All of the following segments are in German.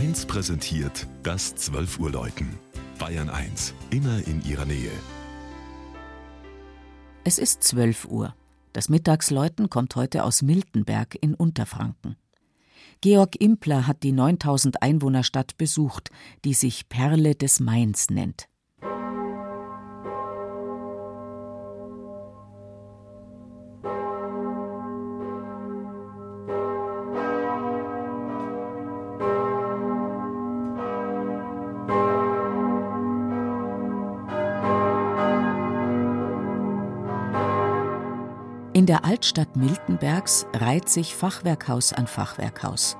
1 präsentiert das 12 Uhr Läuten. Bayern 1, immer in ihrer Nähe. Es ist 12 Uhr. Das Mittagsläuten kommt heute aus Miltenberg in Unterfranken. Georg Impler hat die 9000 Einwohnerstadt besucht, die sich Perle des Mains nennt. In der Altstadt Miltenbergs reiht sich Fachwerkhaus an Fachwerkhaus.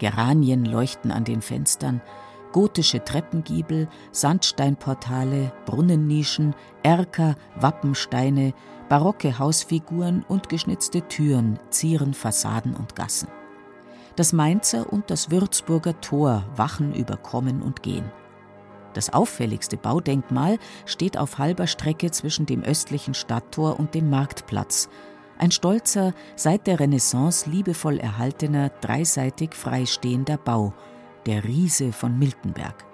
Geranien leuchten an den Fenstern, gotische Treppengiebel, Sandsteinportale, Brunnennischen, Erker, Wappensteine, barocke Hausfiguren und geschnitzte Türen zieren Fassaden und Gassen. Das Mainzer und das Würzburger Tor wachen über Kommen und Gehen. Das auffälligste Baudenkmal steht auf halber Strecke zwischen dem östlichen Stadttor und dem Marktplatz. Ein stolzer, seit der Renaissance liebevoll erhaltener, dreiseitig freistehender Bau, der Riese von Miltenberg.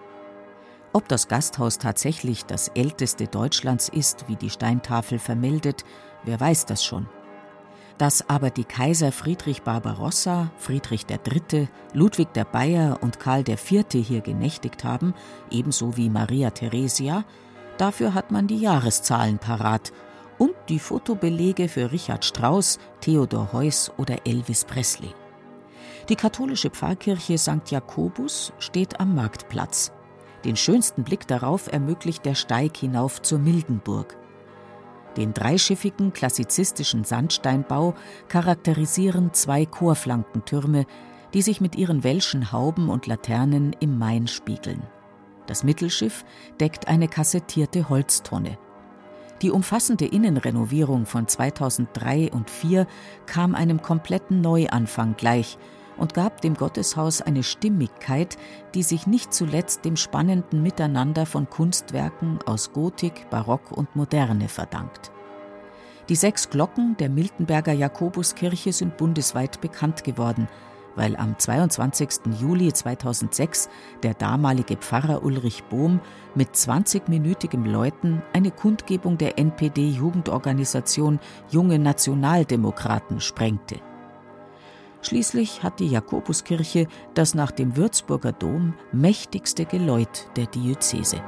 Ob das Gasthaus tatsächlich das älteste Deutschlands ist, wie die Steintafel vermeldet, wer weiß das schon. Dass aber die Kaiser Friedrich Barbarossa, Friedrich III., Ludwig der Bayer und Karl IV. hier genächtigt haben, ebenso wie Maria Theresia, dafür hat man die Jahreszahlen parat und die Fotobelege für Richard Strauss, Theodor Heuss oder Elvis Presley. Die katholische Pfarrkirche St. Jakobus steht am Marktplatz. Den schönsten Blick darauf ermöglicht der Steig hinauf zur Mildenburg. Den dreischiffigen klassizistischen Sandsteinbau charakterisieren zwei Chorflankentürme, die sich mit ihren welschen Hauben und Laternen im Main spiegeln. Das Mittelschiff deckt eine kassettierte Holztonne. Die umfassende Innenrenovierung von 2003 und 2004 kam einem kompletten Neuanfang gleich und gab dem Gotteshaus eine Stimmigkeit, die sich nicht zuletzt dem spannenden Miteinander von Kunstwerken aus Gotik, Barock und Moderne verdankt. Die sechs Glocken der Miltenberger Jakobuskirche sind bundesweit bekannt geworden, weil am 22. Juli 2006 der damalige Pfarrer Ulrich Bohm mit 20-minütigem Läuten eine Kundgebung der NPD-Jugendorganisation Junge Nationaldemokraten sprengte. Schließlich hat die Jakobuskirche das nach dem Würzburger Dom mächtigste Geläut der Diözese.